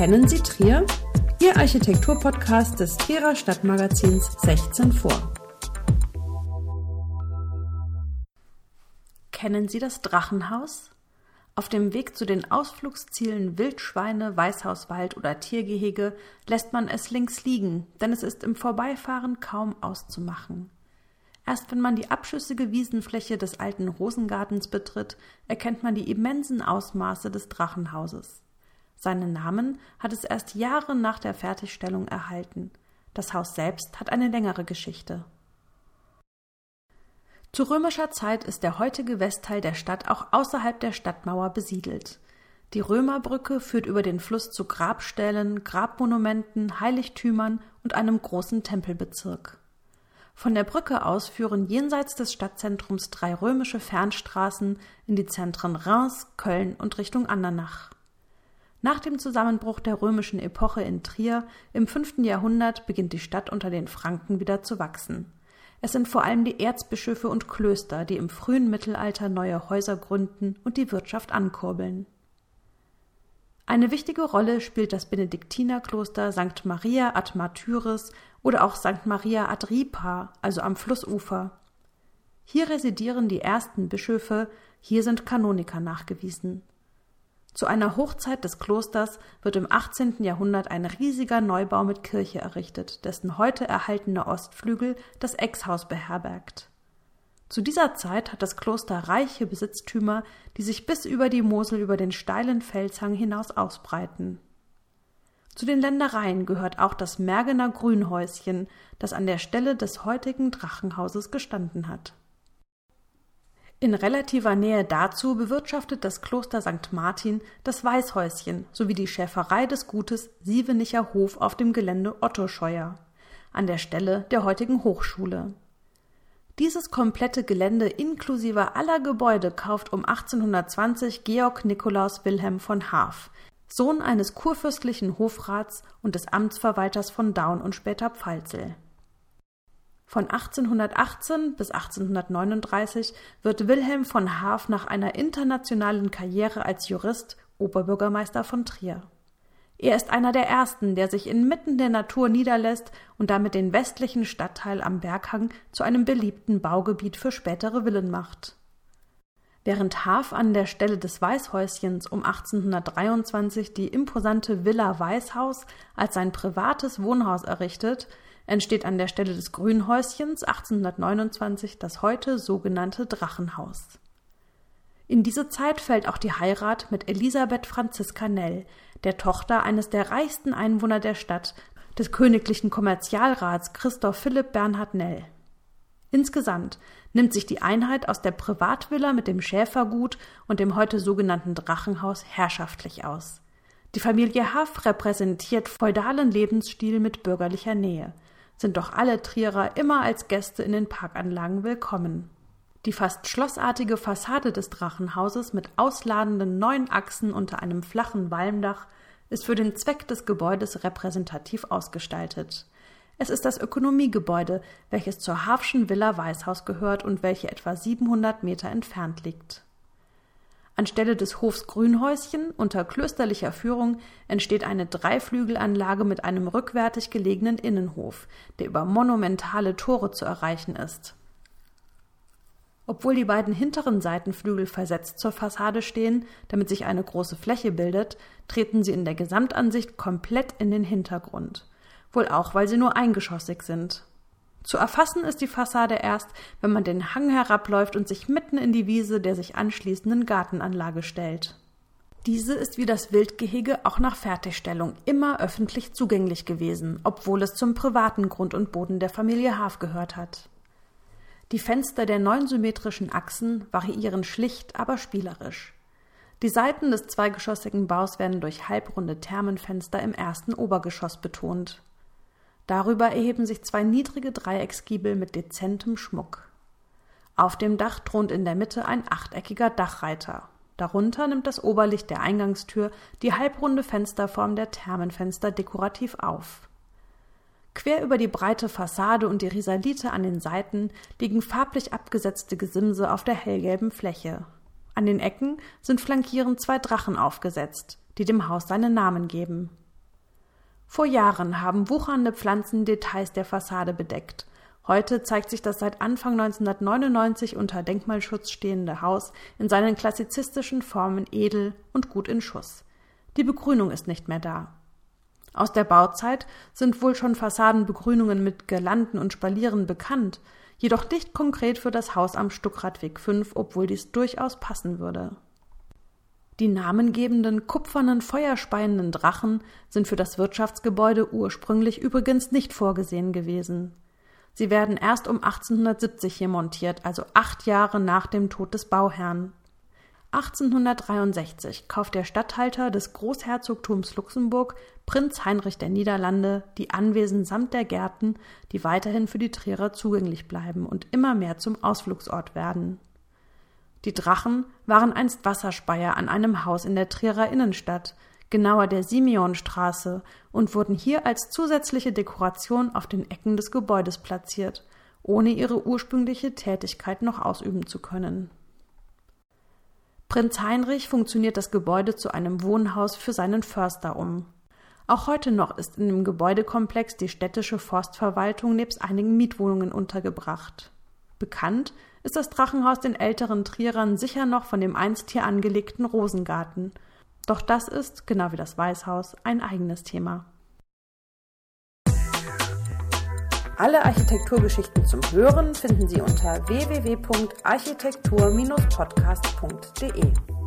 Kennen Sie Trier? Ihr Architekturpodcast des Trierer Stadtmagazins 16 vor. Kennen Sie das Drachenhaus? Auf dem Weg zu den Ausflugszielen Wildschweine, Weißhauswald oder Tiergehege lässt man es links liegen, denn es ist im Vorbeifahren kaum auszumachen. Erst wenn man die abschüssige Wiesenfläche des alten Rosengartens betritt, erkennt man die immensen Ausmaße des Drachenhauses. Seinen Namen hat es erst Jahre nach der Fertigstellung erhalten. Das Haus selbst hat eine längere Geschichte. Zu römischer Zeit ist der heutige Westteil der Stadt auch außerhalb der Stadtmauer besiedelt. Die Römerbrücke führt über den Fluss zu Grabstellen, Grabmonumenten, Heiligtümern und einem großen Tempelbezirk. Von der Brücke aus führen jenseits des Stadtzentrums drei römische Fernstraßen in die Zentren Reims, Köln und Richtung Andernach. Nach dem Zusammenbruch der römischen Epoche in Trier im fünften Jahrhundert beginnt die Stadt unter den Franken wieder zu wachsen. Es sind vor allem die Erzbischöfe und Klöster, die im frühen Mittelalter neue Häuser gründen und die Wirtschaft ankurbeln. Eine wichtige Rolle spielt das Benediktinerkloster St. Maria ad Martyris oder auch St. Maria ad Ripa, also am Flussufer. Hier residieren die ersten Bischöfe, hier sind Kanoniker nachgewiesen. Zu einer Hochzeit des Klosters wird im 18. Jahrhundert ein riesiger Neubau mit Kirche errichtet, dessen heute erhaltene Ostflügel das Exhaus beherbergt. Zu dieser Zeit hat das Kloster reiche Besitztümer, die sich bis über die Mosel über den steilen Felshang hinaus ausbreiten. Zu den Ländereien gehört auch das Mergener Grünhäuschen, das an der Stelle des heutigen Drachenhauses gestanden hat. In relativer Nähe dazu bewirtschaftet das Kloster St. Martin das Weißhäuschen sowie die Schäferei des Gutes Sievenicher Hof auf dem Gelände Otto Scheuer, an der Stelle der heutigen Hochschule. Dieses komplette Gelände inklusive aller Gebäude kauft um 1820 Georg Nikolaus Wilhelm von Haaf, Sohn eines kurfürstlichen Hofrats und des Amtsverwalters von Daun und später Pfalzel. Von 1818 bis 1839 wird Wilhelm von Haaf nach einer internationalen Karriere als Jurist Oberbürgermeister von Trier. Er ist einer der ersten, der sich inmitten der Natur niederlässt und damit den westlichen Stadtteil am Berghang zu einem beliebten Baugebiet für spätere Villen macht. Während Haaf an der Stelle des Weißhäuschens um 1823 die imposante Villa Weißhaus als sein privates Wohnhaus errichtet, entsteht an der Stelle des Grünhäuschens 1829 das heute sogenannte Drachenhaus. In diese Zeit fällt auch die Heirat mit Elisabeth Franziska Nell, der Tochter eines der reichsten Einwohner der Stadt, des königlichen Kommerzialrats Christoph Philipp Bernhard Nell. Insgesamt nimmt sich die Einheit aus der Privatvilla mit dem Schäfergut und dem heute sogenannten Drachenhaus herrschaftlich aus. Die Familie Haff repräsentiert feudalen Lebensstil mit bürgerlicher Nähe sind doch alle Trierer immer als Gäste in den Parkanlagen willkommen. Die fast schlossartige Fassade des Drachenhauses mit ausladenden neun Achsen unter einem flachen Walmdach ist für den Zweck des Gebäudes repräsentativ ausgestaltet. Es ist das Ökonomiegebäude, welches zur Hafschen Villa Weißhaus gehört und welche etwa 700 Meter entfernt liegt. Anstelle des Hofs Grünhäuschen unter klösterlicher Führung entsteht eine Dreiflügelanlage mit einem rückwärtig gelegenen Innenhof, der über monumentale Tore zu erreichen ist. Obwohl die beiden hinteren Seitenflügel versetzt zur Fassade stehen, damit sich eine große Fläche bildet, treten sie in der Gesamtansicht komplett in den Hintergrund. Wohl auch, weil sie nur eingeschossig sind. Zu erfassen ist die Fassade erst, wenn man den Hang herabläuft und sich mitten in die Wiese der sich anschließenden Gartenanlage stellt. Diese ist wie das Wildgehege auch nach Fertigstellung immer öffentlich zugänglich gewesen, obwohl es zum privaten Grund und Boden der Familie Haaf gehört hat. Die Fenster der neun symmetrischen Achsen variieren schlicht, aber spielerisch. Die Seiten des zweigeschossigen Baus werden durch halbrunde Thermenfenster im ersten Obergeschoss betont. Darüber erheben sich zwei niedrige Dreiecksgiebel mit dezentem Schmuck. Auf dem Dach thront in der Mitte ein achteckiger Dachreiter. Darunter nimmt das Oberlicht der Eingangstür die halbrunde Fensterform der Thermenfenster dekorativ auf. Quer über die breite Fassade und die Risalite an den Seiten liegen farblich abgesetzte Gesimse auf der hellgelben Fläche. An den Ecken sind flankierend zwei Drachen aufgesetzt, die dem Haus seinen Namen geben. Vor Jahren haben wuchernde Pflanzen Details der Fassade bedeckt. Heute zeigt sich das seit Anfang 1999 unter Denkmalschutz stehende Haus in seinen klassizistischen Formen edel und gut in Schuss. Die Begrünung ist nicht mehr da. Aus der Bauzeit sind wohl schon Fassadenbegrünungen mit Girlanden und Spalieren bekannt, jedoch nicht konkret für das Haus am Stuckradweg 5, obwohl dies durchaus passen würde. Die namengebenden kupfernen feuerspeienden Drachen sind für das Wirtschaftsgebäude ursprünglich übrigens nicht vorgesehen gewesen. Sie werden erst um 1870 hier montiert, also acht Jahre nach dem Tod des Bauherrn. 1863 kauft der Statthalter des Großherzogtums Luxemburg, Prinz Heinrich der Niederlande, die Anwesen samt der Gärten, die weiterhin für die Trierer zugänglich bleiben und immer mehr zum Ausflugsort werden. Die Drachen waren einst Wasserspeier an einem Haus in der Trierer Innenstadt, genauer der Simeonstraße, und wurden hier als zusätzliche Dekoration auf den Ecken des Gebäudes platziert, ohne ihre ursprüngliche Tätigkeit noch ausüben zu können. Prinz Heinrich funktioniert das Gebäude zu einem Wohnhaus für seinen Förster um. Auch heute noch ist in dem Gebäudekomplex die städtische Forstverwaltung nebst einigen Mietwohnungen untergebracht. Bekannt ist das Drachenhaus den älteren Trierern sicher noch von dem einst hier angelegten Rosengarten. Doch das ist, genau wie das Weißhaus, ein eigenes Thema. Alle Architekturgeschichten zum Hören finden Sie unter www.architektur-podcast.de.